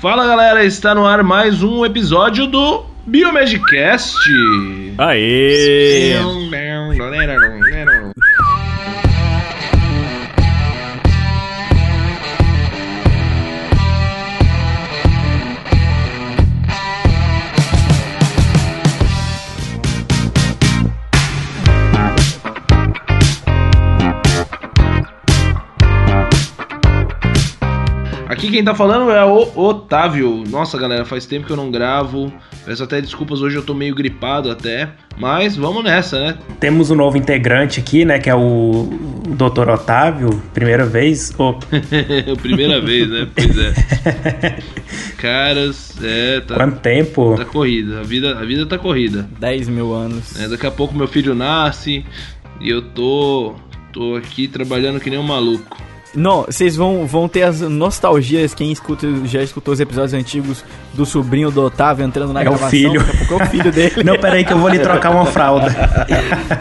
Fala galera, está no ar mais um episódio do Biomagicast. Aê! Aqui quem tá falando é o Otávio. Nossa galera, faz tempo que eu não gravo. Peço até desculpas, hoje eu tô meio gripado até. Mas vamos nessa, né? Temos um novo integrante aqui, né? Que é o, o Dr. Otávio. Primeira vez. Oh. Primeira vez, né? Pois é. Caras, é. Tá, Quanto tempo? Tá corrida. A vida, a vida tá corrida. 10 mil anos. É, daqui a pouco meu filho nasce e eu tô. tô aqui trabalhando que nem um maluco. Não, vocês vão, vão ter as nostalgias, quem escuta, já escutou os episódios antigos do sobrinho do Otávio entrando na É o gravação. filho. Daqui a pouco é o filho dele. Não, peraí que eu vou lhe trocar uma fralda.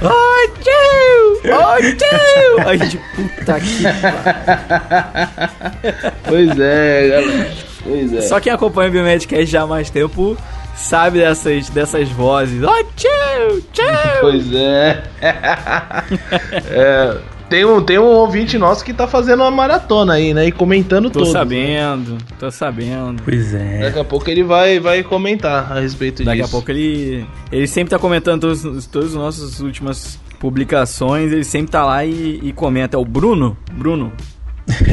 Oi, tio! Oi, tio! Ai, gente, puta que... Pois é, galera. Pois é. Só quem acompanha o Biomedcast já há mais tempo sabe dessas, dessas vozes. Oi, tio! Tio! Pois é. É, Tem um, tem um ouvinte nosso que tá fazendo uma maratona aí, né? E comentando Tô tudo. sabendo, tô sabendo. Pois é. Daqui a pouco ele vai, vai comentar a respeito Daqui disso. a pouco ele. Ele sempre tá comentando todas todas as nossas últimas publicações, ele sempre tá lá e, e comenta. É o Bruno? Bruno.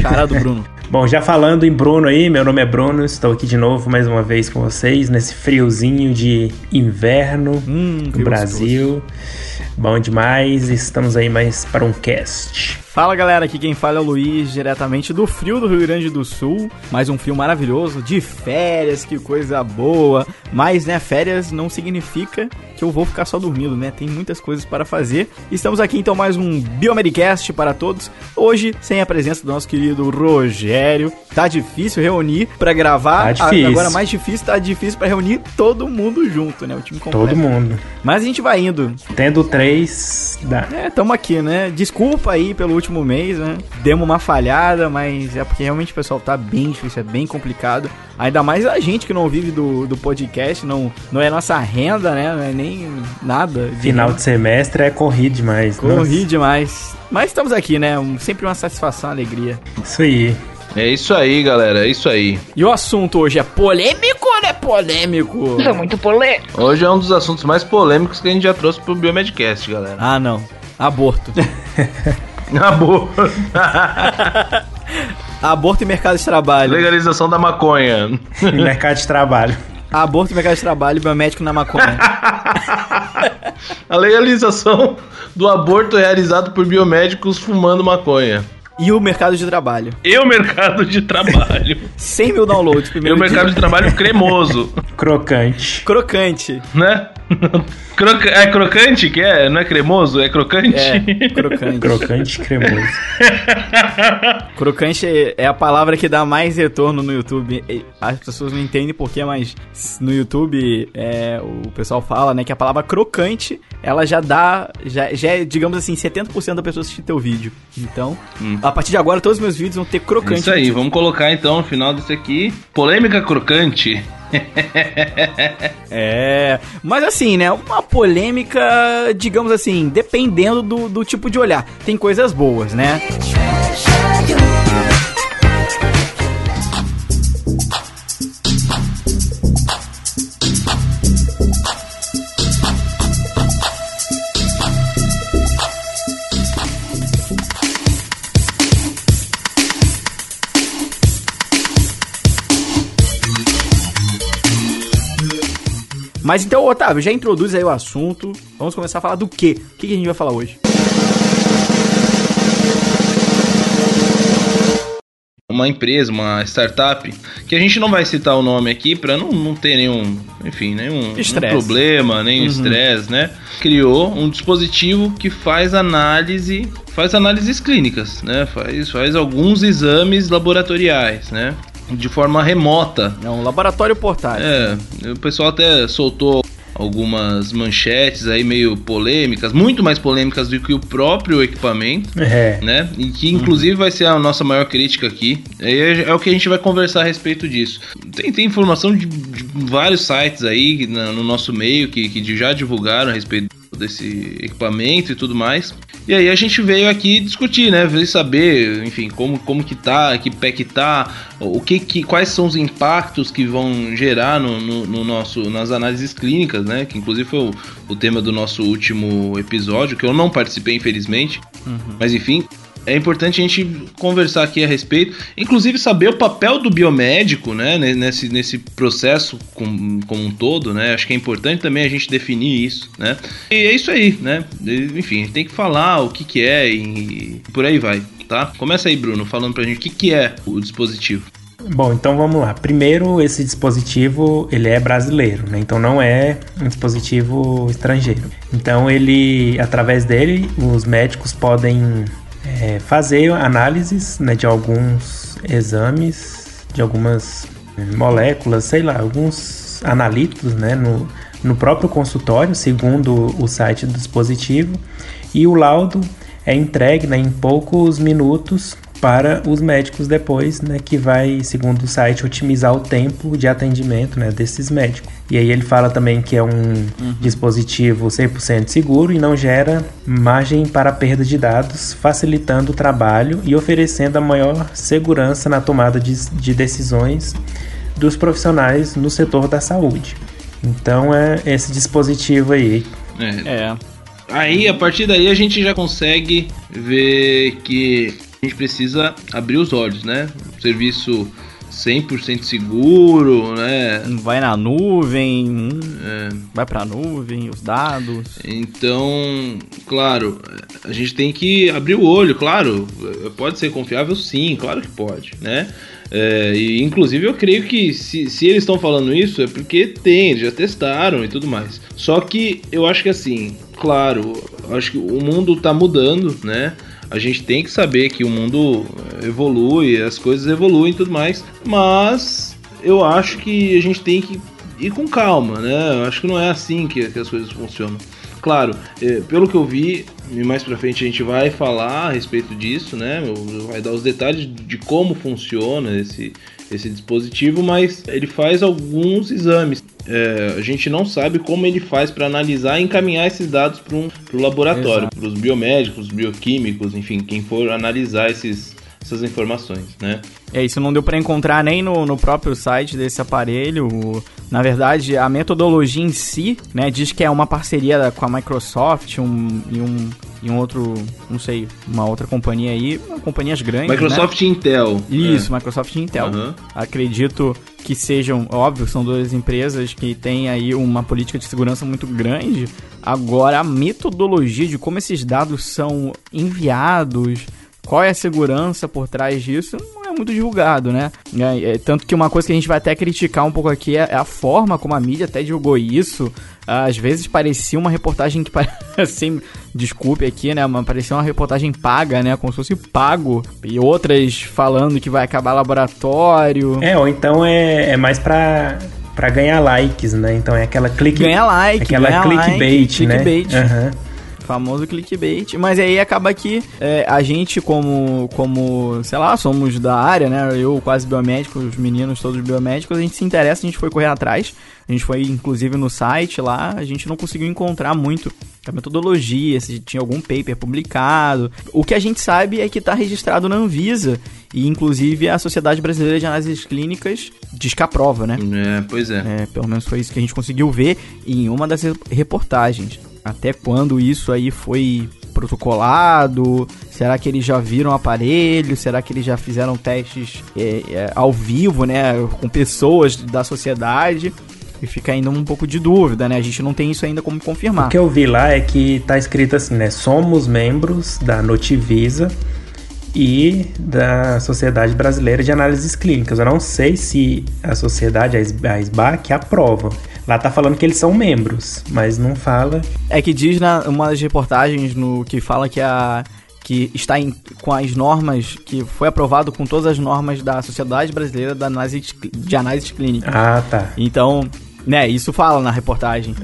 Cara do Bruno. Bom, já falando em Bruno aí, meu nome é Bruno, estou aqui de novo mais uma vez com vocês nesse friozinho de inverno Hum, no que Brasil. Bom demais, estamos aí mais para um cast. Fala galera, aqui quem fala é o Luiz, diretamente do frio do Rio Grande do Sul. Mais um frio maravilhoso, de férias, que coisa boa. Mas, né, férias não significa que eu vou ficar só dormindo, né? Tem muitas coisas para fazer. Estamos aqui então mais um Biomedcast para todos. Hoje, sem a presença do nosso querido Rogério. Tá difícil reunir para gravar. Tá difícil. Agora mais difícil, tá difícil para reunir todo mundo junto, né? O time completo. Todo mundo. Mas a gente vai indo. Tendo três, dá. É, tamo aqui, né? Desculpa aí pelo último mês, né? Demos uma falhada, mas é porque realmente o pessoal tá bem difícil, é bem complicado. Ainda mais a gente que não vive do, do podcast, não, não é nossa renda, né? Não é nem nada. de Final renda. de semestre é corrido demais. Corri demais. Mas estamos aqui, né? Um- sempre uma satisfação, uma alegria. Nossa, Isso aí. É isso aí, galera. É isso aí. E o assunto hoje é polêmico ou não é polêmico? Isso é muito polêmico. Hoje é um dos assuntos mais polêmicos que a gente já trouxe pro Biomedcast, galera. Ah, não. Aborto. Na boa. Aborto e mercado de trabalho. Legalização da maconha. Mercado de trabalho. Aborto e mercado de trabalho, biomédico na maconha. A legalização do aborto realizado por biomédicos fumando maconha. e o mercado de trabalho. E o mercado de trabalho. 100 mil downloads e primeiro o mercado dia. de trabalho cremoso, Crocante. Crocante. né? Croca- É crocante que é? Não é cremoso? É crocante? É, crocante. Crocante cremoso. crocante é- a palavra que dá mais retorno no YouTube. As pessoas não entendem porquê, mas no YouTube é, o pessoal fala, né, que a palavra crocante, ela já dá, já, já é, digamos assim, 70% da pessoa assistir teu vídeo. Então, a partir de agora, todos os meus vídeos vão ter crocante. Isso aí, vamos colocar então no final desse aqui. Polêmica crocante. É, mas assim, né? Uma polêmica, digamos assim, dependendo do, do tipo de olhar. Tem coisas boas, né? Mas então, Otávio, já introduz aí o assunto. Vamos começar a falar do quê? O que que a gente vai falar hoje? Uma empresa, uma startup, que a gente não vai citar o nome aqui pra não, não ter nenhum, enfim, nenhum, nenhum problema, nem estresse, né? Criou um dispositivo que faz análise, faz análises clínicas, né? Faz, faz alguns exames laboratoriais, né? De forma remota. É um laboratório portátil. É, o pessoal até soltou algumas manchetes aí meio polêmicas, muito mais polêmicas do que o próprio equipamento, É. né? E que inclusive vai ser a nossa maior crítica aqui. É, é o que a gente vai conversar a respeito disso. Tem, tem informação de, de vários sites aí na- no nosso meio que, que já divulgaram a respeito desse equipamento e tudo mais. E aí a gente veio aqui discutir, né? Veio saber, enfim, como, como que tá, que pé que tá, o que, que quais são os impactos que vão gerar no, no, no nosso nas análises clínicas, né? Que inclusive foi o, o tema do nosso último episódio, que eu não participei infelizmente, mas enfim, é importante a gente conversar aqui a respeito, inclusive saber o papel do biomédico, né, ne- nesse, nesse processo com, como um todo, né? Acho que é importante também a gente definir isso, né? E é isso aí, né? Enfim, tem que falar o que que é e, por aí vai, tá? Começa aí, Bruno, falando pra gente o que que é o dispositivo. Bom, então vamos lá. Primeiro, esse dispositivo ele é brasileiro, né? Então não é um dispositivo estrangeiro. Então ele, através dele, os médicos podem é, fazer análises né, de alguns exames, de algumas é, moléculas, sei lá, alguns analíticos, né? No, no próprio consultório, segundo o site do dispositivo, e o laudo é entregue né, em poucos minutos para os médicos depois, né, que vai, segundo o site, otimizar o tempo de atendimento né, desses médicos. E aí ele fala também que é um dispositivo 100% seguro e não gera margem para perda de dados, facilitando o trabalho e oferecendo a maior segurança na tomada de, de decisões dos profissionais no setor da saúde. Então é esse dispositivo aí. É, É. Aí, a partir daí, a gente já consegue ver que a gente precisa abrir os olhos, né? Um serviço 100% seguro, né? Vai na nuvem, hum, É, vai pra nuvem, os dados. então, claro, a gente tem que abrir o olho, claro. Pode ser confiável, sim, claro que pode, né? É, e inclusive eu creio que se, se eles estão falando isso é porque tem, eles já testaram e tudo mais. Só que eu acho que assim, claro, acho que o mundo tá mudando, né? A gente tem que saber que o mundo evolui, as coisas evoluem e tudo mais, mas eu acho que a gente tem que ir com calma, né? Eu acho que não é assim que, que as coisas funcionam. Claro, eh, pelo que eu vi, e mais pra frente a gente vai falar a respeito disso, né? Vai dar os detalhes de como funciona esse, esse dispositivo, mas ele faz alguns exames. É, a gente não sabe como ele faz para analisar e encaminhar esses dados para um pro laboratório, para os biomédicos, bioquímicos, enfim, quem for analisar esses, essas informações, né? É, isso não deu pra encontrar nem no, no próprio site desse aparelho. O- Na verdade, a metodologia em si, né, diz que é uma parceria com a Microsoft um, e, um, e um outro, não sei, uma outra companhia aí, companhias grandes, né? Microsoft e Intel. Isso, Microsoft e Intel. Aham. Acredito que sejam, óbvio, são duas empresas que têm aí uma política de segurança muito grande. Agora, a metodologia de como esses dados são enviados, qual é a segurança por trás disso, não é muito divulgado, né? É, é, tanto que uma coisa que a gente vai até criticar um pouco aqui é a forma como a mídia até divulgou isso. Às vezes parecia uma reportagem que parecia, desculpe aqui, né? Mas parecia uma reportagem paga, né? Como se fosse pago. E outras falando que vai acabar laboratório. É, ou então é, é mais pra, pra ganhar likes, né? Então é aquela click, Ganha like, aquela ganha clickbait, like, né? clickbait. Aham. Famoso clickbait. Mas aí acaba que é, a gente, como, como, sei lá, somos da área, né? Eu quase biomédico, os meninos todos biomédicos, a gente se interessa, a gente foi correr atrás. A gente foi, inclusive, no site lá, a gente não conseguiu encontrar muito a metodologia, se tinha algum paper publicado. O que a gente sabe é que está registrado na Anvisa. E, inclusive, a Sociedade Brasileira de Análises Clínicas diz que aprova, né? É, pois é. É, pelo menos foi isso que a gente conseguiu ver em uma das re- reportagens. Até quando isso aí foi protocolado? Será que eles já viram aparelho? Será que eles já fizeram testes é, é, ao vivo, né? Com pessoas da sociedade? E fica ainda um pouco de dúvida, né? A gente não tem isso ainda como confirmar. O que eu vi lá é que tá escrito assim, né? Somos membros da Notivisa e da Sociedade Brasileira de Análises Clínicas. Eu não sei se a sociedade, a SBAC, aprova. Lá tá falando que eles são membros, mas não fala. É que diz na uma das reportagens no que fala que a que está em, com as normas que foi aprovado com todas as normas da Sociedade Brasileira análise, de Análise Clínica. Ah, tá. Então, Né, isso fala na reportagem.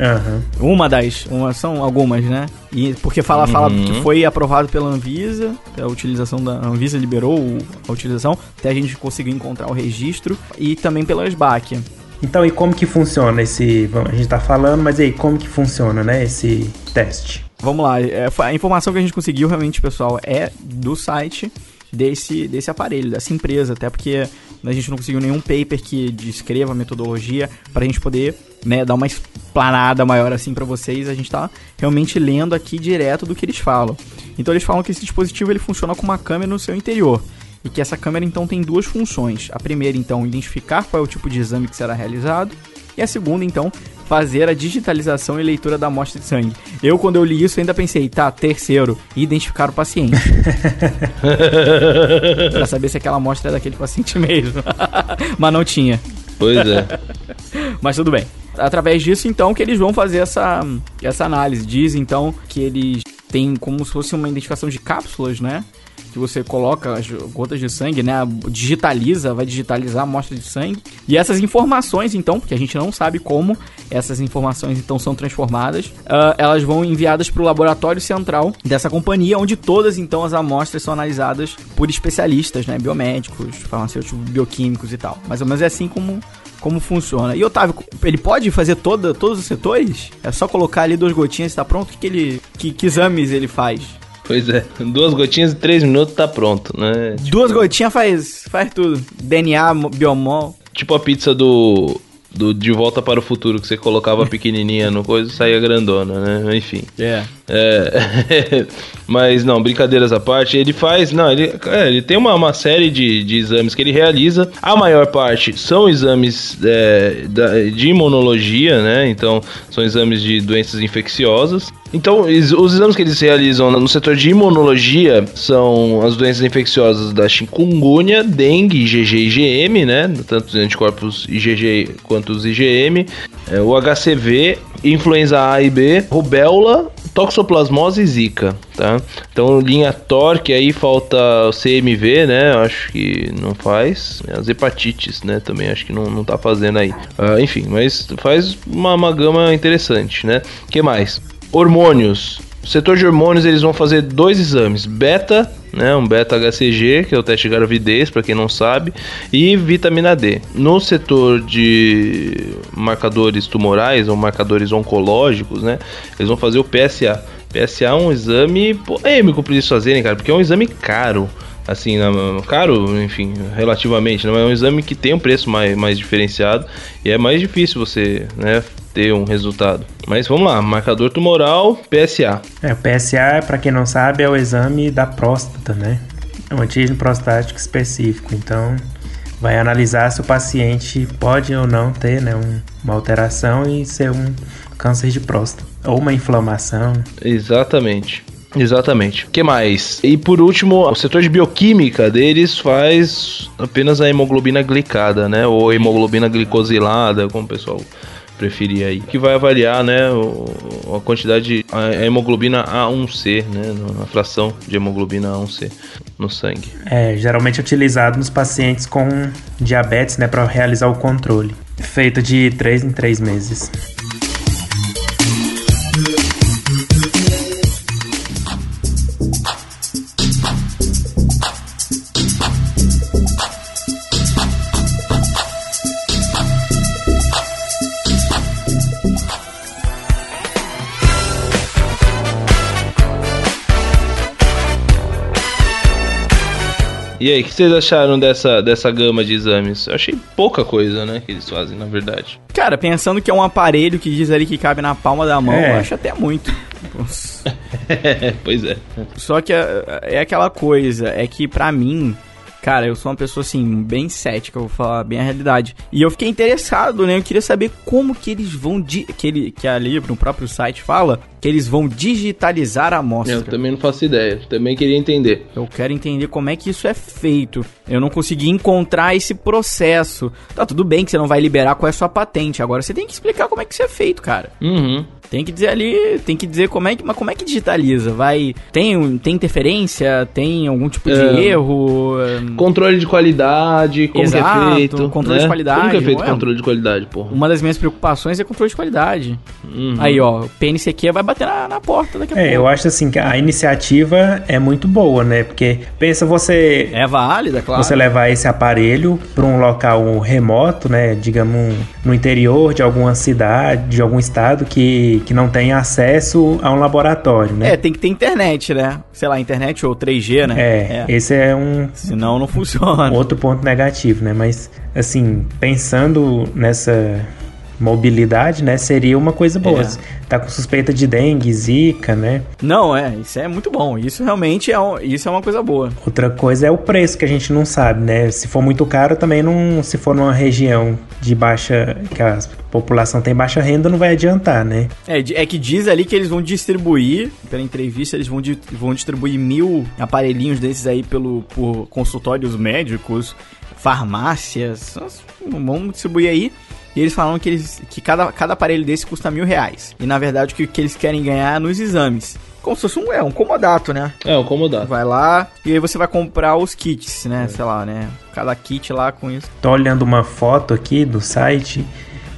Uhum. Uma das. Uma, são algumas, né? E porque fala, fala Uhum. que foi aprovado pela Anvisa, a utilização da a Anvisa liberou a utilização, até a gente conseguiu encontrar o registro, e também pela SBAC. Então, e como que funciona esse. bom, A gente tá falando, mas e aí, como que funciona, né? Esse teste? Vamos lá, é, a informação que a gente conseguiu realmente, pessoal, é do site desse, desse aparelho, dessa empresa, até porque a gente não conseguiu nenhum paper que descreva a metodologia pra gente poder né, dar uma explanada maior assim pra vocês. A gente tá realmente lendo aqui direto do que eles falam. Então eles falam que esse dispositivo ele funciona com uma câmera no seu interior. E que essa câmera então tem duas funções. A primeira, então, identificar qual é o tipo de exame que será realizado. E a segunda, então, fazer a digitalização e leitura da amostra de sangue. Eu, quando eu li isso, ainda pensei, tá, terceiro, identificar o paciente. pra saber se aquela amostra é daquele paciente mesmo. Mas não tinha. Pois é. Mas tudo bem. Através disso, então, que eles vão fazer essa, essa análise. Diz, então, que eles têm como se fosse uma identificação de cápsulas, né? Que você coloca as gotas de sangue, né? Digitaliza, vai digitalizar a amostra de sangue. E essas informações, então, porque a gente não sabe como essas informações, então, são transformadas, ah, elas vão enviadas para o laboratório central dessa companhia, onde todas, então, as amostras são analisadas por especialistas, né? Biomédicos, farmacêuticos, bioquímicos e tal. Mais ou menos é assim como como funciona. E Otávio, ele pode fazer toda, todos os setores? É só colocar ali duas gotinhas e tá pronto? O que, ele. Que, que exames ele faz? Pois é. Duas gotinhas e três minutos tá pronto, né? Tipo, Duas gotinhas faz, faz tudo. DNA, mo- biomol. tipo a pizza do, do De Volta para o Futuro, que você colocava pequenininha no coisa e saía grandona, né? Enfim. É. É, mas não, brincadeiras à parte, ele faz, não, ele, é, ele tem uma, uma série de, de exames que ele realiza. A maior parte são exames é, de imunologia, né? Então, são exames de doenças infecciosas. Então, os exames que eles realizam no setor de imunologia são as doenças infecciosas da chikungunya, dengue, IgG e IgM, né? Tanto os anticorpos IgG quanto os IgM, é, o HCV, influenza A e B, rubéola, toxoplasmose e zika, tá? Então, linha TOR, que aí falta o CMV, né? Acho que não faz. As hepatites, né? Também acho que não, não tá fazendo aí. Ah, enfim, mas faz uma, uma gama interessante, né? que mais? Hormônios. No setor de hormônios, eles vão fazer dois exames: beta, né, um beta HCG, que é o teste de gravidez, para quem não sabe, e vitamina D. No setor de marcadores tumorais ou marcadores oncológicos, né, eles vão fazer o PSA. PSA é um exame polêmico para eles fazerem, cara, porque é um exame caro. Assim, caro, enfim, relativamente, não é um exame que tem um preço mais, mais diferenciado e é mais difícil você, né, ter um resultado. Mas vamos lá, marcador tumoral, PSA. É, o PSA, pra quem não sabe, é o exame da próstata, né? É um antígeno prostático específico. Então, vai analisar se o paciente pode ou não ter né, um- uma alteração e ser um câncer de próstata. Ou uma inflamação. Exatamente. Exatamente. O que mais? E por último, o setor de bioquímica deles faz apenas a hemoglobina glicada, né? Ou hemoglobina glicosilada, como o pessoal preferir aí. Que vai avaliar, né, a quantidade de a hemoglobina A1C, né? A fração de hemoglobina A1C no sangue. É geralmente utilizado nos pacientes com diabetes, né, para realizar o controle. Feito de 3 em 3 meses. E aí, o que vocês acharam dessa, dessa gama de exames? Eu achei pouca coisa, né, que eles fazem, na verdade. Cara, pensando que é um aparelho que diz ali que cabe na palma da mão, É. eu acho até muito. Nossa. pois é. Só que é, é aquela coisa, é que pra mim, cara, eu sou uma pessoa assim, bem cética, eu vou falar bem a realidade. E eu fiquei interessado, né? Eu queria saber como que eles vão. Di que, ele, que ali no próprio site fala que eles vão digitalizar a amostra. Eu também não faço ideia. Também queria entender. Eu quero entender como é que isso é feito. Eu não consegui encontrar esse processo. Tá tudo bem que você não vai liberar qual é a sua patente. Agora você tem que explicar como é que isso é feito, cara. Uhum. Tem que dizer ali, tem que dizer como é que, mas como é que digitaliza? Vai, tem, tem interferência, tem algum tipo de É. erro? Controle de qualidade, como que Exato, é feito. controle né? de qualidade, Como que é feito é? controle de qualidade, porra? Uma das minhas preocupações é controle de qualidade. Uhum. Aí, ó, o PNCQ vai bater na, na porta daqui a É, pouco. eu acho assim que a iniciativa é muito boa, né? Porque pensa você É válida, claro. você levar esse aparelho para um local remoto, né, digamos um- no interior de alguma cidade, de algum estado que, que não tem acesso a um laboratório, né? É, tem que ter internet, né? Sei lá, internet ou 3G, né? É, esse é um Senão não funciona. outro ponto negativo, né? Mas assim, pensando nessa mobilidade, né, seria uma coisa boa. É. Tá com suspeita de dengue, zika, né? Não, é, isso é muito bom. Isso realmente é, um- isso é uma coisa boa. Outra coisa é o preço que a gente não sabe, né? Se for muito caro, também não. Se for numa região de baixa. que a população tem baixa renda, não vai adiantar, né? É, é que diz ali que eles vão distribuir, pela entrevista, eles vão, di- vão distribuir mil aparelhinhos desses aí pelo, por consultórios médicos, farmácias, vão distribuir aí. E eles falam que, eles, que cada, cada aparelho desse custa mil reais. E na verdade o que, que eles querem ganhar é nos exames. Como se fosse um, é, um comodato, né? É, o comodato. Vai lá e aí você vai comprar os kits, né? Sei lá, né? Cada kit lá com isso. Tô olhando uma foto aqui do site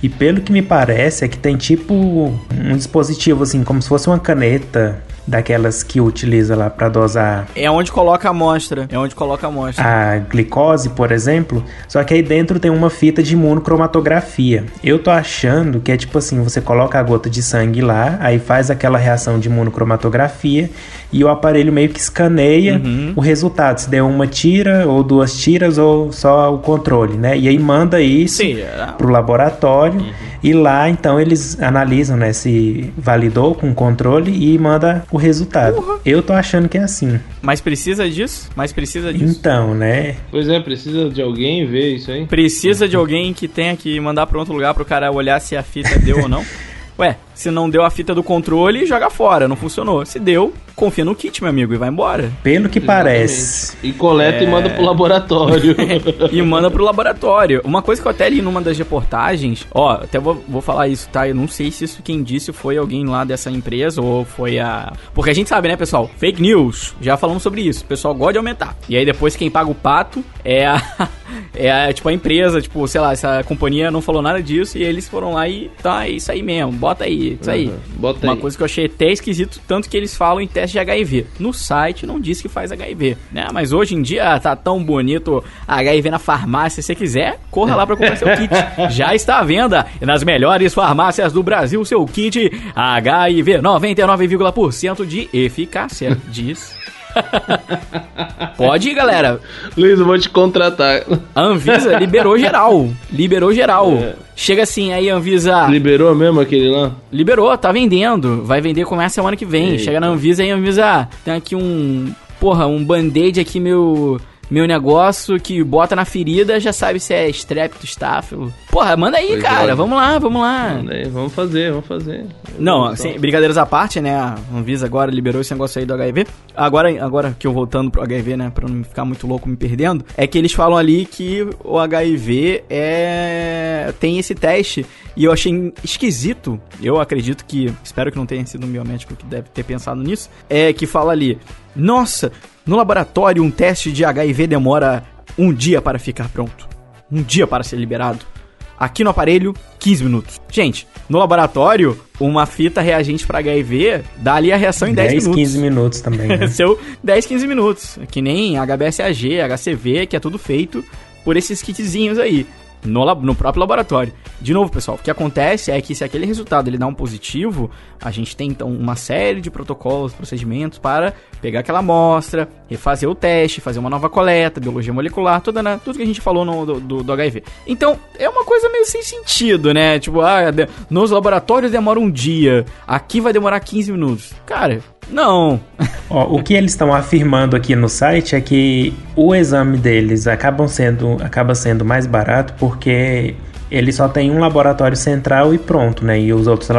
e pelo que me parece é que tem tipo um dispositivo assim, como se fosse uma caneta daquelas que utiliza lá para dosar É onde coloca a amostra. É onde coloca a amostra. a glicose, por exemplo, só que aí dentro tem uma fita de imunocromatografia. Eu tô achando que é tipo assim, você coloca a gota de sangue lá, aí faz aquela reação de imunocromatografia e o aparelho meio que escaneia o resultado, se deu uma tira ou duas tiras ou só o controle, né? E aí manda isso Sim, é. pro laboratório e lá então eles analisam, né, se validou com o controle e manda o resultado. Eu tô achando que é assim. Mas precisa disso? Mas precisa disso? Então, né? Pois é, precisa de alguém ver isso aí. Precisa de alguém que tenha que mandar pra outro lugar pro cara olhar se a fita deu ou não? Ué, se não deu a fita do controle, joga fora, não funcionou. Se deu, confia no kit, meu amigo, e vai embora. Pelo que parece. E coleta e manda pro laboratório. e manda pro laboratório. Uma coisa que eu até li numa das reportagens, ó, até vou, vou falar isso, tá? Eu não sei se isso quem disse foi alguém lá dessa empresa ou foi a. Porque a gente sabe, né, pessoal? Fake news. Já falamos sobre isso. O pessoal gosta de aumentar. E aí depois quem paga o pato é a. É a, tipo a empresa, tipo, sei lá, essa companhia não falou nada disso e eles foram lá e tá, é isso aí mesmo, bota aí, isso aí. Uhum, bota Uma aí. coisa que eu achei até esquisito, tanto que eles falam em teste de HIV. No site não diz que faz HIV, né? Mas hoje em dia tá tão bonito HIV na farmácia. Se você quiser, corra lá pra comprar seu kit. Já está à venda nas melhores farmácias do Brasil, seu kit HIV 99,% de eficácia, diz. Pode ir, galera. Luiz, eu vou te contratar. A Anvisa liberou geral. Liberou geral. É. Chega assim, aí Anvisa Liberou mesmo aquele lá? Liberou, tá vendendo. Vai vender começa semana que vem. Eita. Chega na Anvisa aí, Anvisa, ah, tem aqui um. Porra, um band-aid aqui, meu. Meu negócio que bota na ferida, já sabe se é strepto, estáfilo. Porra, manda aí, Pois cara. é. Vamos lá, vamos lá. Né, Vamos fazer, vamos fazer. Não, assim, brincadeiras à parte, né? A Anvisa agora liberou esse negócio aí do HIV. Agora, agora que eu voltando pro HIV, né? Pra não ficar muito louco me perdendo, é que eles falam ali que o HIV é. tem esse teste. E eu achei esquisito. Eu acredito que. Espero que não tenha sido um biomédico que deve ter pensado nisso. É que fala ali. Nossa, no laboratório um teste de HIV demora um dia para ficar pronto. Um dia para ser liberado. Aqui no aparelho, 15 minutos. Gente, no laboratório, uma fita reagente para HIV dá ali a reação em 10, 10, minutos. 15 minutos também, né? Seu 10, 15 minutos. Que nem HBSAG, HCV, que é tudo feito por esses kitzinhos aí. No, no próprio laboratório. De novo, pessoal, o que acontece é que se aquele resultado ele dá um positivo, a gente tem então uma série de protocolos, procedimentos para pegar aquela amostra, refazer o teste, fazer uma nova coleta, biologia molecular, toda, né, tudo que a gente falou no, do, do, do HIV. Então, é uma coisa meio sem sentido, né? Tipo, ah, nos laboratórios demora um dia, aqui vai demorar 15 minutos. Cara, não. Ó, o que eles estão afirmando aqui no site é que o exame deles acabam sendo, acaba sendo mais barato porque ele só tem um laboratório central e pronto, né? E os outros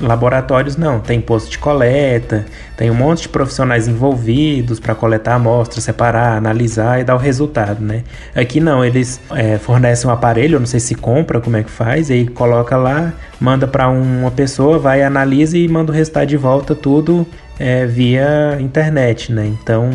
laboratórios não. Tem posto de coleta, tem um monte de profissionais envolvidos para coletar amostras, separar, analisar e dar o resultado, né? Aqui não, eles é, fornecem um aparelho, eu não sei se compra, como é que faz, e aí coloca lá, manda para uma pessoa, vai, analisa e manda o resultado de volta, tudo é, via internet, né? Então,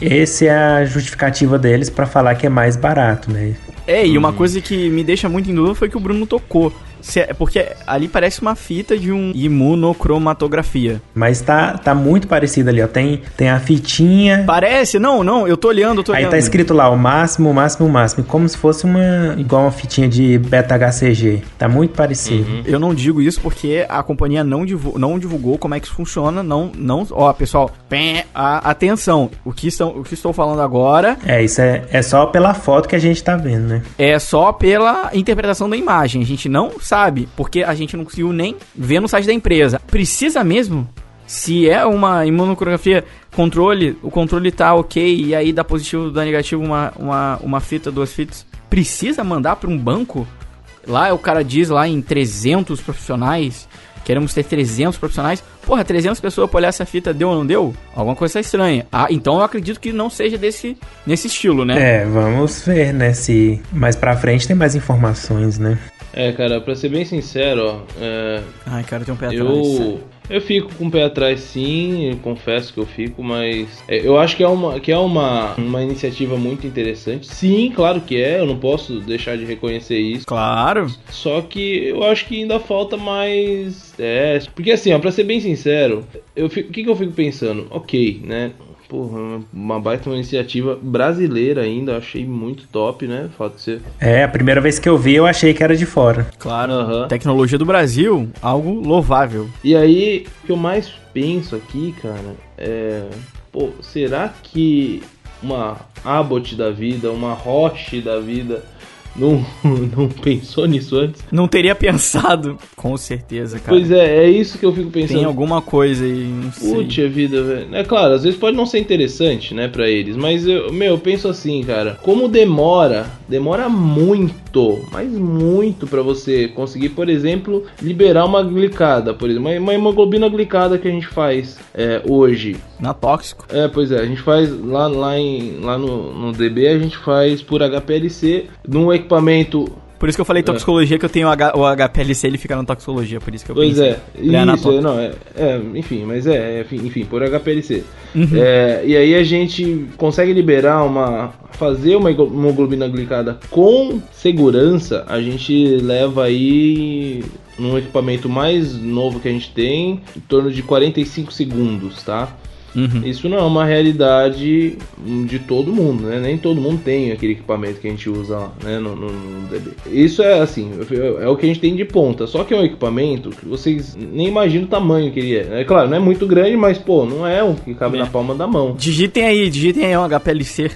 essa é a justificativa deles para falar que é mais barato, né? É, e uma uhum. coisa que me deixa muito em dúvida foi que o Bruno tocou. É, porque ali parece uma fita de um imunocromatografia. Mas tá, tá muito parecido ali, ó. Tem, tem a fitinha. Parece? Não, não, eu tô olhando, eu tô olhando. Aí tá escrito lá o máximo, o máximo, o máximo. Como se fosse uma. igual uma fitinha de beta-HCG. Tá muito parecido. Uhum. Eu não digo isso porque a companhia não, divulgou, não divulgou como é que isso funciona. Não, não. Ó, pessoal, pé, a, atenção. O que, estão, o que estou falando agora. É, isso é, é só pela foto que a gente tá vendo, né? É só pela interpretação da imagem. A gente não sabe, porque a gente não conseguiu nem ver no site da empresa. Precisa mesmo? Se é uma imunocrografia controle, o controle tá ok e aí dá positivo, dá negativo uma, uma, uma fita, duas fitas, precisa mandar para um banco? Lá o cara diz lá em 300 profissionais, queremos ter 300 profissionais. Porra, 300 pessoas pra olhar essa fita, deu ou não deu? Alguma coisa estranha. Ah, então eu acredito que não seja desse nesse estilo, né? É, vamos ver, né, se mais pra frente tem mais informações, né? É, cara, pra ser bem sincero, ó. É, Ai, cara, tem um pé atrás. Eu, eu fico com o pé atrás sim, confesso que eu fico, mas é, eu acho que é, uma, que é uma, uma iniciativa muito interessante. Sim, claro que é, eu não posso deixar de reconhecer isso. Claro. Só que eu acho que ainda falta mais. É, porque assim, ó, pra ser bem sincero, eu fico, o que, que eu fico pensando? Ok, né? Porra, uma baita uma iniciativa brasileira ainda, achei muito top, né? Fato de ser. É, a primeira vez que eu vi eu achei que era de fora. Claro, uhum. tecnologia do Brasil, algo louvável. E aí, o que eu mais penso aqui, cara, é. Pô, será que uma Abbott da vida, uma Roche da vida não, não pensou nisso antes? Não teria pensado, com certeza, cara. Pois é, é isso que eu fico pensando. Tem alguma coisa aí, não sei. Putz, vida, velho. É claro, às vezes pode não ser interessante, né, pra eles, mas eu, meu, eu penso assim, cara, como demora, demora muito, mas muito para você conseguir, por exemplo, liberar uma glicada, por exemplo, uma hemoglobina glicada que a gente faz é, hoje. Na tóxico. É, pois é, a gente faz lá, lá, em, lá no, no DB, a gente faz por HPLC num equipamento por isso que eu falei toxicologia, é. que eu tenho o, H, o HPLC, ele fica na toxicologia, por isso que eu pois pensei. Pois é, isso, é, não, é, é, enfim, mas é, enfim, enfim por HPLC. Uhum. É, e aí a gente consegue liberar uma, fazer uma hemoglobina glicada com segurança, a gente leva aí num equipamento mais novo que a gente tem, em torno de 45 segundos, tá? Uhum. Isso não é uma realidade de todo mundo, né? Nem todo mundo tem aquele equipamento que a gente usa lá, né? No, no, no DB. Isso é assim, é o que a gente tem de ponta. Só que é um equipamento que vocês nem imaginam o tamanho que ele é. É claro, não é muito grande, mas pô, não é um que cabe é. na palma da mão. Digitem aí, digitem aí um HPLC.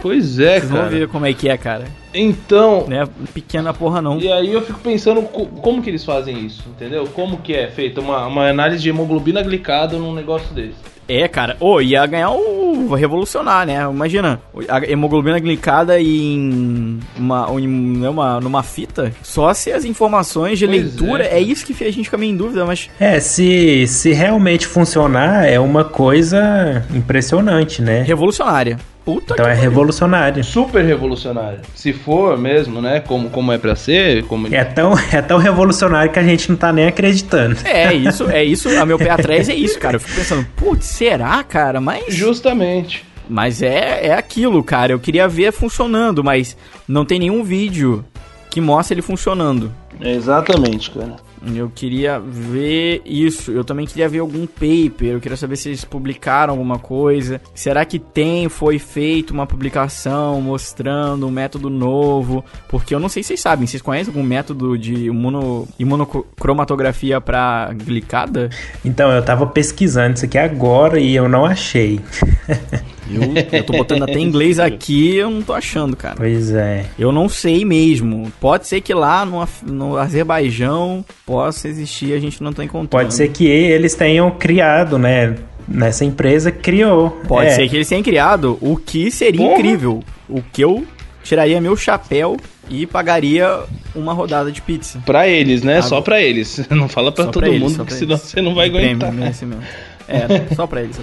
Pois é, Vocês cara. vão ver como é que é, cara. Então. Não é pequena porra, não. E aí eu fico pensando como que eles fazem isso, entendeu? Como que é feita uma, uma análise de hemoglobina glicada num negócio desse. É, cara. Ô, oh, ia ganhar o. revolucionar, né? Imagina, a hemoglobina glicada em uma, em né, uma, numa fita, só se as informações de pois leitura. É. é. isso que a gente fica meio em dúvida, mas. É, se, se realmente funcionar, é uma coisa impressionante, né? Revolucionária. Puta então é revolucionário. Super revolucionário. Se for mesmo, né? Como, como é pra ser. Como... É, tão, é tão revolucionário que a gente não tá nem acreditando. É, isso, é isso. A meu pé atrás é isso, cara. Eu fico pensando, putz, será, cara? Mas. Justamente. Mas é, é aquilo, cara. Eu queria ver funcionando, mas não tem nenhum vídeo que mostre ele funcionando. Exatamente, cara. Eu queria ver isso. Eu também queria ver algum paper. Eu queria saber se eles publicaram alguma coisa. Será que tem, foi feito uma publicação mostrando um método novo? Porque eu não sei se vocês sabem. Vocês conhecem algum método de imuno, imunocromatografia para glicada? Então, eu tava pesquisando isso aqui agora e eu não achei. Eu, eu tô botando até inglês aqui eu não tô achando, cara. Pois é. Eu não sei mesmo. Pode ser que lá no, no Azerbaijão possa existir, a gente não tá encontrando. Pode ser que eles tenham criado, né? Nessa empresa criou. Pode é. ser que eles tenham criado, o que seria Porra. incrível. O que eu tiraria meu chapéu e pagaria uma rodada de pizza. Pra eles, né? Só pra eles. Não fala pra Só todo pra eles, mundo, pra senão eles. você não vai Prêmio, aguentar. merecimento. É, só pra eles.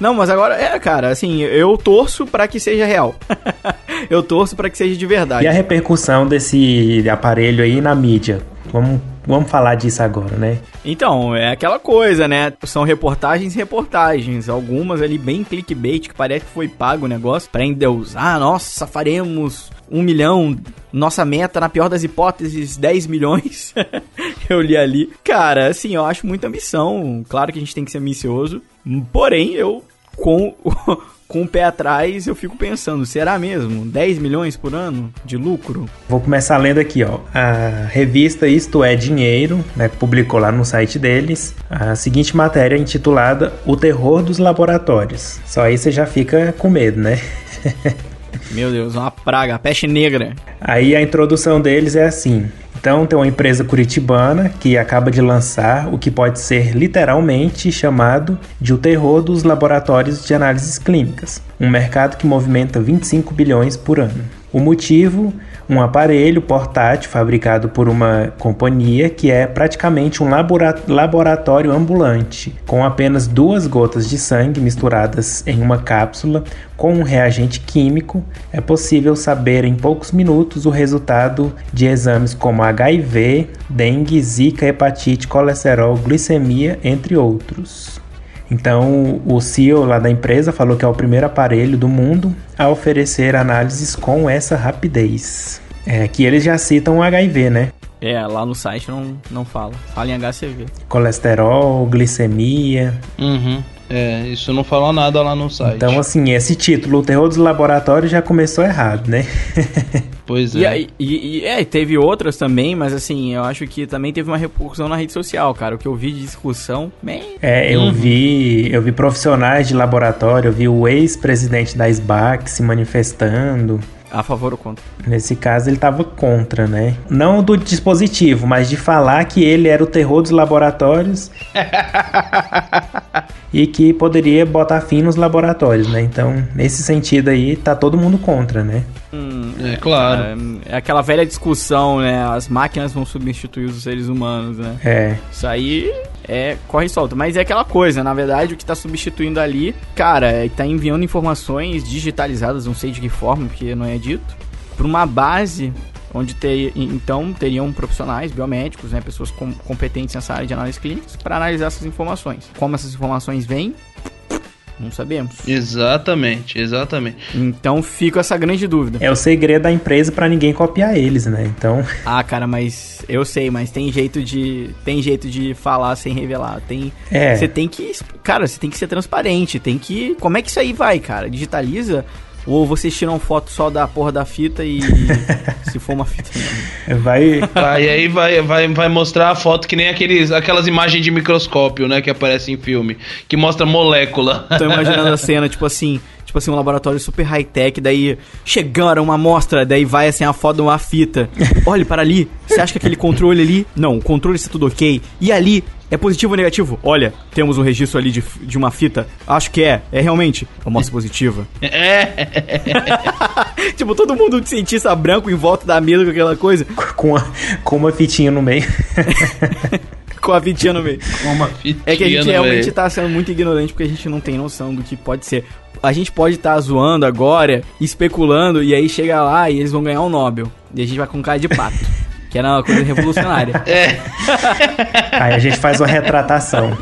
Não, mas agora, é, cara, assim, eu torço pra que seja real. eu torço pra que seja de verdade. E a repercussão desse aparelho aí na mídia? Vamos, vamos falar disso agora, né? Então, é aquela coisa, né? São reportagens e reportagens. Algumas ali bem clickbait, que parece que foi pago o negócio pra endeusar. Nossa, faremos um milhão. Nossa meta, na pior das hipóteses, 10 milhões. eu li ali. Cara, assim, eu acho muita ambição. Claro que a gente tem que ser ambicioso. Porém, eu, com, com o pé atrás, eu fico pensando, será mesmo? 10 milhões por ano de lucro? Vou começar lendo aqui, ó. A revista Isto é Dinheiro, né, publicou lá no site deles a seguinte matéria intitulada O Terror dos Laboratórios. Só aí você já fica com medo, né? Meu Deus, uma praga, peste negra. Aí a introdução deles é assim. Então tem uma empresa curitibana que acaba de lançar o que pode ser literalmente chamado de o terror dos laboratórios de análises clínicas, um mercado que movimenta 25 bilhões por ano. O motivo, um aparelho portátil fabricado por uma companhia que é praticamente um labora- laboratório ambulante, com apenas duas gotas de sangue misturadas em uma cápsula com um reagente químico, é possível saber em poucos minutos o resultado de exames como HIV, dengue, zika, hepatite, colesterol, glicemia, entre outros. Então, o CEO lá da empresa falou que é o primeiro aparelho do mundo a oferecer análises com essa rapidez. É, que eles já citam o HIV, né? É, lá no site não, não fala. Fala em HCV. Colesterol, glicemia. Uhum. É, isso não fala nada lá no site. Então, assim, esse título, O Terror dos Laboratórios, já começou errado, né? pois é. E, e, e- é, teve outras também, mas assim, eu acho que também teve uma repercussão na rede social, cara. O que eu vi de discussão, bem. É, eu vi, eu vi profissionais de laboratório, eu vi o ex-presidente da SBAC se manifestando. A favor ou contra? Nesse caso, ele estava contra, né? Não do dispositivo, mas de falar que ele era o terror dos laboratórios e que poderia botar fim nos laboratórios, né? Então, nesse sentido aí, tá todo mundo contra, né? É claro. É, é aquela velha discussão, né? As máquinas vão substituir os seres humanos, né? É, Isso aí é corre e solta. Mas é aquela coisa, na verdade, o que tá substituindo ali, cara, é que tá enviando informações digitalizadas, não sei de que forma, porque não é dito, pra uma base onde ter, então teriam profissionais, biomédicos, né, pessoas com, competentes nessa área de análise clínicas, para analisar essas informações. Como essas informações vêm, não sabemos. Exatamente, exatamente. Então fica essa grande dúvida. é o segredo da empresa pra ninguém copiar eles, né? Então, Ah, cara, mas eu sei, mas tem jeito de tem jeito de falar sem revelar. Tem é. Você tem que. Cara, você tem que ser transparente. Tem que. Como é que isso aí vai, cara? Digitaliza? Ou vocês tiram foto só da porra da fita e. se for uma fita mesmo. Vai, e aí vai, vai, vai mostrar a foto que nem aqueles, aquelas imagens de microscópio, né? Que aparecem em filme. Que mostra molécula. Tô imaginando a cena, tipo assim. Tipo assim, um laboratório super high-tech, daí chegaram uma amostra, daí vai assim a foto de uma fita. Olhe para ali, você acha que aquele controle ali. Não, o controle está tudo ok. E ali, é positivo ou negativo? Olha, temos um registro ali de, de uma fita. Acho que é, é realmente. Amostra positiva. É, tipo, todo mundo de cientista branco em volta da mesa com aquela coisa, com, a- com uma fitinha no meio. com a fitinha no meio. uma fita. É que a gente realmente tá sendo muito ignorante porque a gente não tem noção do que pode ser. A gente pode estar zoando agora, especulando, e aí chega lá e eles vão ganhar um Nobel. E a gente vai com cara de pato. que era uma coisa revolucionária. É, Aí a gente faz uma retratação.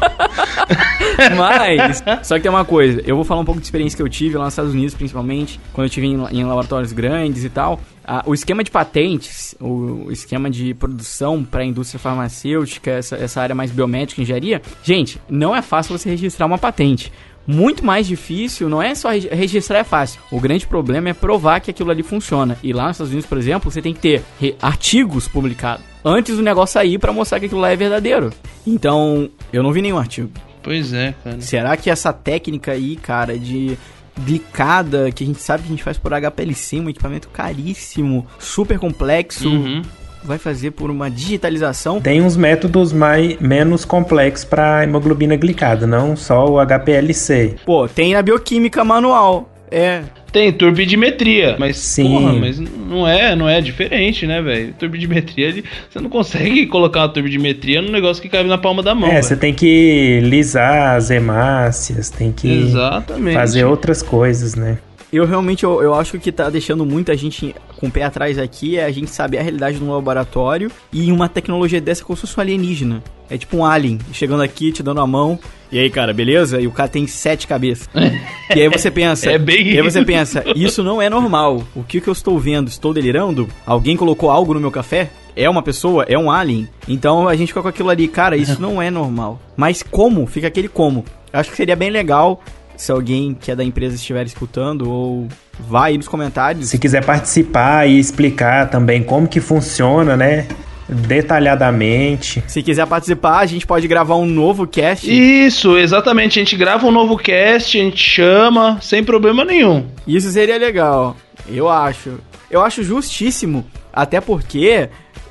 Mas, só que tem uma coisa, eu vou falar um pouco de experiência que eu tive lá nos Estados Unidos, principalmente, quando eu tive em, em laboratórios grandes e tal. Ah, o esquema de patentes, o esquema de produção para a indústria farmacêutica, essa, essa área mais biomédica, engenharia, gente, não é fácil você registrar uma patente. Muito mais difícil, não é só regi- registrar é fácil. O grande problema é provar que aquilo ali funciona. E lá nos Estados Unidos, por exemplo, você tem que ter artigos publicados antes do negócio sair para mostrar que aquilo lá é verdadeiro. Então, eu não vi nenhum artigo. pois é, cara. Será que essa técnica aí, cara, de glicada, que a gente sabe que a gente faz por HPLC, um equipamento caríssimo, super complexo, Uhum. Vai fazer por uma digitalização? Tem uns métodos mais, menos complexos para hemoglobina glicada, não só o HPLC. Pô, tem na bioquímica manual. É, Tem turbidimetria, mas Sim. porra, mas não é, não é diferente, né, velho? Turbidimetria, ele- você não consegue colocar uma turbidimetria num negócio que cabe na palma da mão. É, você tem que lisar as hemácias, tem que Exatamente. fazer outras coisas, né? Eu realmente eu, eu acho que o que tá deixando muita gente com o pé atrás aqui é a gente saber a realidade no laboratório e uma tecnologia dessa como se fosse um alienígena. É tipo um alien chegando aqui, te dando a mão. E aí, cara, beleza? E o cara tem sete cabeças. e aí você pensa. É bem E aí você pensa, isso não é normal. O que, que eu estou vendo? Estou delirando? Alguém colocou algo no meu café? É uma pessoa? É um alien? Então a gente fica com aquilo ali, cara, isso não é normal. Mas como? Fica aquele como. Eu acho que seria bem legal se alguém que é da empresa estiver escutando ou vai aí nos comentários. Se quiser participar e explicar também como que funciona, né? Detalhadamente. Se quiser participar, a gente pode gravar um novo cast. Isso, exatamente. A gente grava um novo cast, a gente chama, sem problema nenhum. Isso seria legal. Eu acho. Eu acho justíssimo. Até porque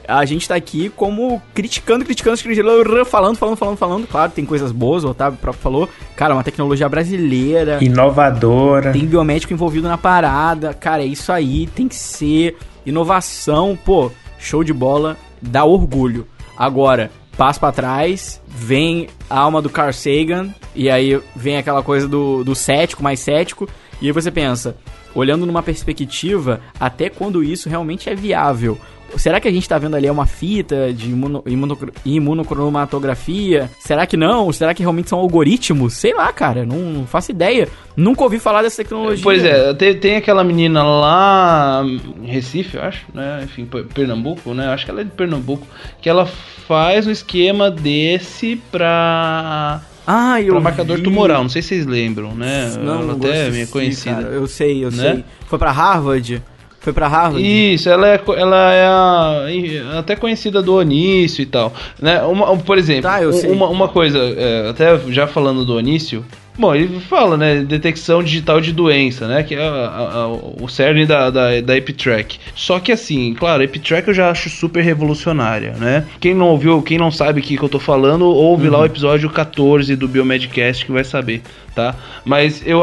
a gente tá aqui como criticando, criticando, criticando, falando, falando, falando, falando. Claro, tem coisas boas, o Otávio próprio falou. Cara, uma tecnologia brasileira. Inovadora. Tem biomédico envolvido na parada. Cara, é isso aí. Tem que ser inovação. Pô, show de bola. Dá orgulho. Agora, passo pra trás. Vem a alma do Carl Sagan. E aí vem aquela coisa do, do cético, mais cético. E aí você pensa, olhando numa perspectiva, até quando isso realmente é viável. Será que a gente tá vendo ali uma fita de imuno, imuno, imunocromatografia? Será que não? Será que realmente são algoritmos? Sei lá, cara, não, não faço ideia. Nunca ouvi falar dessa tecnologia. Pois é, tem, tem aquela menina lá em Recife, eu acho, né? Enfim, Pernambuco, né? Acho que ela é de Pernambuco, que ela faz um esquema desse pra, Ah, eu pra marcador vi. tumoral. Não sei se vocês lembram, né? Não, ela não até é conhecida. cara, eu sei, eu né? sei. Foi pra Harvard? Foi pra Harvard? Isso, ela é, ela é a- até conhecida do Onício e tal. Né? Uma, por exemplo, Tá, um- uma, uma coisa, é, até já falando do Onício, bom, ele fala, né, detecção digital de doença, né, que é a- a- o cerne da, da, da EpiTrack. Só que assim, claro, a EpiTrack eu já acho super revolucionária, né? Quem não ouviu, quem não sabe o que, que eu tô falando, ouve lá o episódio 14 do Biomedcast que vai saber, tá? Mas eu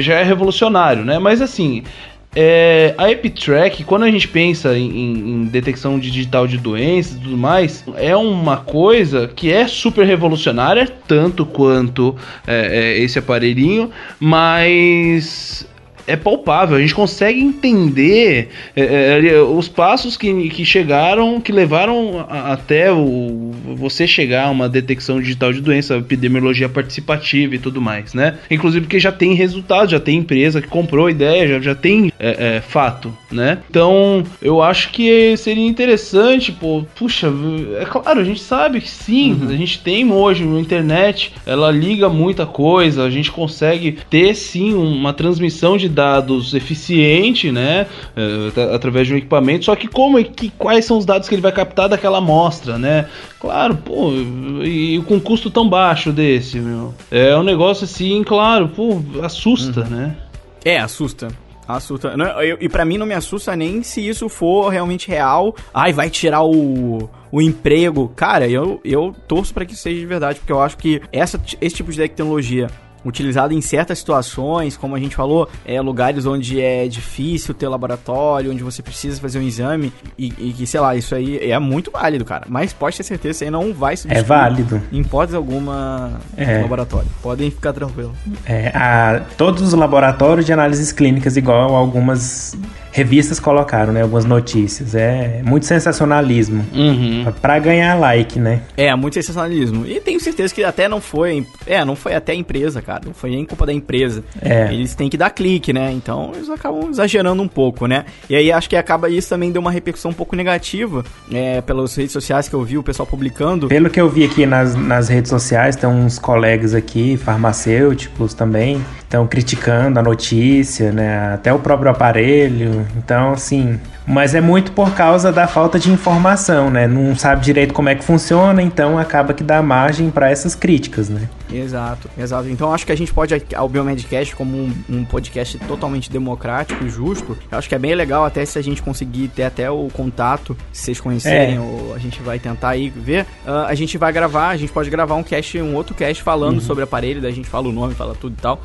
já é revolucionário, né? Mas assim, é, a EpiTrack, quando a gente pensa em, em- detecção digital de doenças e tudo mais, é uma coisa que é super revolucionária, tanto quanto é, é, esse aparelhinho, mas é palpável, a gente consegue entender é, é, os passos que, que chegaram, que levaram a- até o, você chegar a uma detecção digital de doença, epidemiologia participativa e tudo mais, né? Inclusive porque já tem resultado, já tem empresa que comprou ideia, já, já tem é, é, fato, né? Então eu acho que seria interessante, pô, puxa, é claro, a gente sabe que sim, a gente tem hoje na internet, ela liga muita coisa, a gente consegue ter sim uma transmissão de dados eficiente, né, é, at- através de um equipamento. Só que como é que quais são os dados que ele vai captar daquela amostra, né? Claro, pô, e, com um custo tão baixo desse, meu, é um negócio assim, claro, pô, assusta, né? É, assusta. Assusta. Não, eu- e pra mim não me assusta nem se isso for realmente real. Ai, vai tirar o, o emprego. Cara, eu, eu torço pra que seja de verdade, porque eu acho que essa, esse tipo de tecnologia utilizada em certas situações, como a gente falou, é lugares onde é difícil ter laboratório, onde você precisa fazer um exame e, e que, sei lá, isso aí é muito válido, cara. Mas pode ter certeza, isso aí não vai É substituir válido. em hipótese alguma É. laboratório. Podem ficar tranquilos. É, a, todos os laboratórios de análises clínicas, igual algumas revistas colocaram, né? Algumas notícias. É muito sensacionalismo. Uhum. Pra ganhar like, né? É, muito sensacionalismo. E tenho certeza que até não foi. É, não foi até a empresa, cara. Não foi nem culpa da empresa. É. Eles têm que dar clique, né? Então eles acabam exagerando um pouco, né? E aí acho que acaba isso também deu uma repercussão um pouco negativa. É, pelas redes sociais que eu vi o pessoal publicando. Pelo que eu vi aqui nas, nas redes sociais, tem uns colegas aqui, farmacêuticos também, estão criticando a notícia, né? Até o próprio aparelho. Então, assim. Mas é muito por causa da falta de informação, né? Não sabe direito como é que funciona, então acaba que dá margem para essas críticas, né? Exato, exato. Então acho que a gente pode, o Biomedcast, como um, um, podcast totalmente democrático e justo, eu acho que é bem legal até se a gente conseguir ter até o contato, se vocês conhecerem, é. ou a gente vai tentar aí ver. Uh, a gente vai gravar, a gente pode gravar um cast, um outro cast falando uhum. sobre aparelho, daí a gente fala o nome, fala tudo e tal.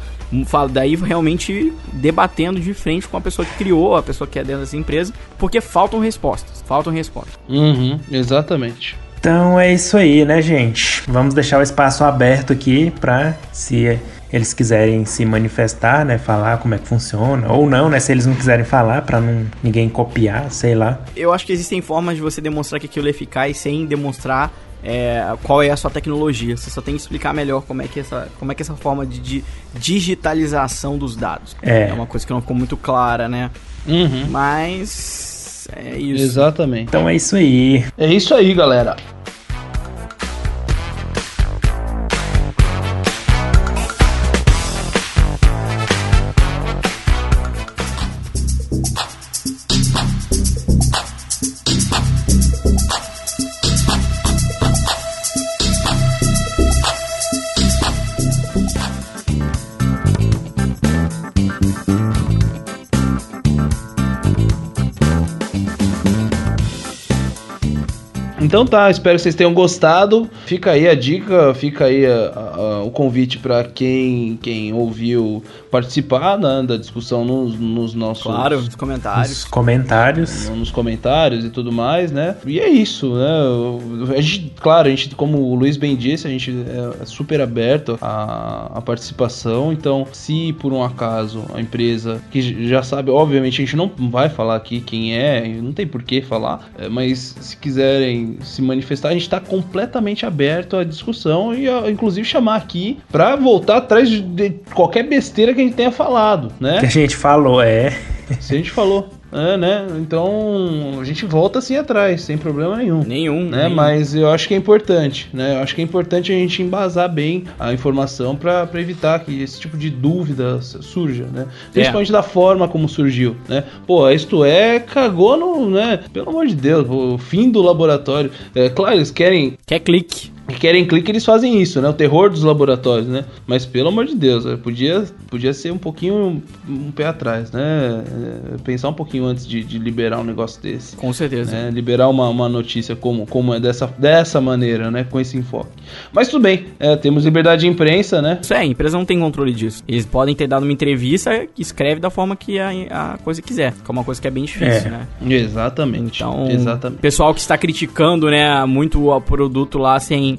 Fala, daí realmente debatendo de frente com a pessoa que criou, a pessoa que é dentro dessa empresa, porque faltam respostas. Faltam respostas. Uhum, exatamente. Então é isso aí, né, gente? Vamos deixar o espaço aberto aqui para se eles quiserem se manifestar, né, falar como é que funciona ou não, né, se eles não quiserem falar para não ninguém copiar, sei lá. Eu acho que existem formas de você demonstrar que aquilo é eficaz sem demonstrar é, qual é a sua tecnologia. Você só tem que explicar melhor como é que essa, como é que essa forma de, de digitalização dos dados. É. é uma coisa que não ficou muito clara, né? Uhum. Mas é isso. Exatamente. Então é isso aí. É isso aí, galera. Então tá, espero que vocês tenham gostado. Fica aí a dica, fica aí a, o convite para quem, quem ouviu participar né, da discussão nos, nos, nossos. Claro, nos comentários. Nos comentários. Nos comentários e tudo mais, né? E é isso, né? A gente, claro, a gente, como o Luiz bem disse, a gente é super aberto à, à participação. Então, se por um acaso a empresa, que já sabe, obviamente a gente não vai falar aqui quem é, não tem por que falar, é, mas se quiserem se manifestar, a gente está completamente aberto à discussão e a, inclusive chamar aqui para voltar atrás de, de qualquer besteira que a gente tenha falado, né? Que a gente falou, é. Se a gente falou. É, né? Então a gente volta assim atrás, sem problema nenhum. Nenhum. Né? Nenhum. Mas eu acho que é importante, né? Eu acho que é importante a gente embasar bem a informação para evitar que esse tipo de dúvida surja, né? Principalmente é. da forma como surgiu, né? Pô, isto é cagou no, né? Pelo amor de Deus, o fim do laboratório. É, claro, eles querem. Quer clique que querem clique, eles fazem isso, né? O terror dos laboratórios, né? Mas pelo amor de Deus, podia, podia ser um pouquinho um, um pé atrás, né? É, pensar um pouquinho antes de, de, liberar um negócio desse. Com certeza. Né? Liberar uma, uma notícia como, como é dessa, dessa maneira, né? Com esse enfoque. Mas tudo bem, é, temos liberdade de imprensa, né? Isso é, a empresa não tem controle disso. Eles podem ter dado uma entrevista que escreve da forma que a, a coisa quiser, que é uma coisa que é bem difícil, é. né? Exatamente. Então, Exatamente. pessoal que está criticando, né, muito o produto lá sem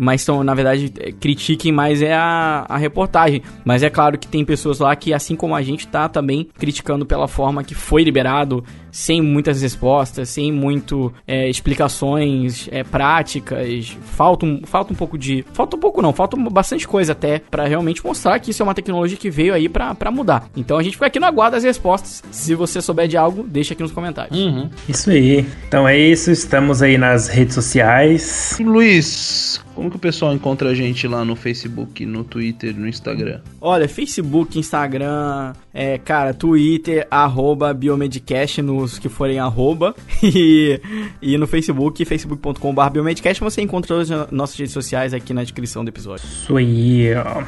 mas são, na verdade, é, critiquem mais é a, a reportagem. Mas é claro que tem pessoas lá que, assim como a gente, tá também criticando pela forma que foi liberado, sem muitas respostas, sem muito é, explicações é, práticas. Falta um, falta um pouco de. Falta um pouco não, falta bastante coisa até para realmente mostrar que isso é uma tecnologia que veio aí para mudar. Então a gente fica aqui no aguardo das respostas. Se você souber de algo, deixa aqui nos comentários. Uhum. Isso aí. Então é isso, estamos aí nas redes sociais. Luiz, como que o pessoal encontra a gente lá no Facebook, no Twitter, no Instagram? Olha, Facebook, Instagram, é, cara, Twitter, arroba Biomedcast nos que forem arroba e, e no Facebook, facebook.com.br Biomedcast, você encontra as nossas redes sociais aqui na descrição do episódio. Isso aí, ó.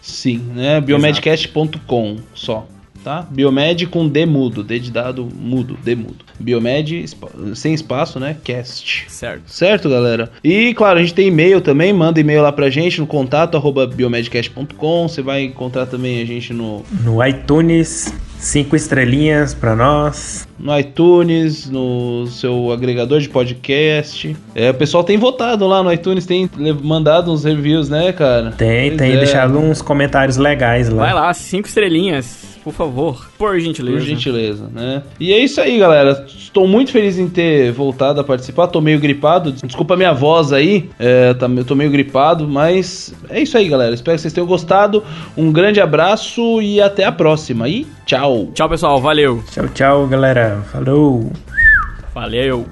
Sim, né? Biomedcast.com só tá? Biomed com D mudo, D de dado mudo, D mudo. Biomed sem espaço, né? Cast. Certo. Certo, galera? E claro, a gente tem e-mail também, manda e-mail lá pra gente no contato arroba biomedcast.com. Você vai encontrar também a gente no no iTunes, cinco estrelinhas para nós. No iTunes, no seu agregador de podcast. É, o pessoal tem votado lá no iTunes, tem mandado uns reviews, né, cara? Tem, pois tem é. deixado uns comentários legais lá. Vai lá, cinco estrelinhas por favor. Por gentileza. Por gentileza, né? E é isso aí, galera. Estou muito feliz em ter voltado a participar. Tô meio gripado. Desculpa a minha voz aí. É, tá, eu tô meio gripado, mas é isso aí, galera. Espero que vocês tenham gostado. Um grande abraço e até a próxima. E tchau. Tchau, pessoal. Valeu. Tchau, tchau, galera. Falou. Valeu.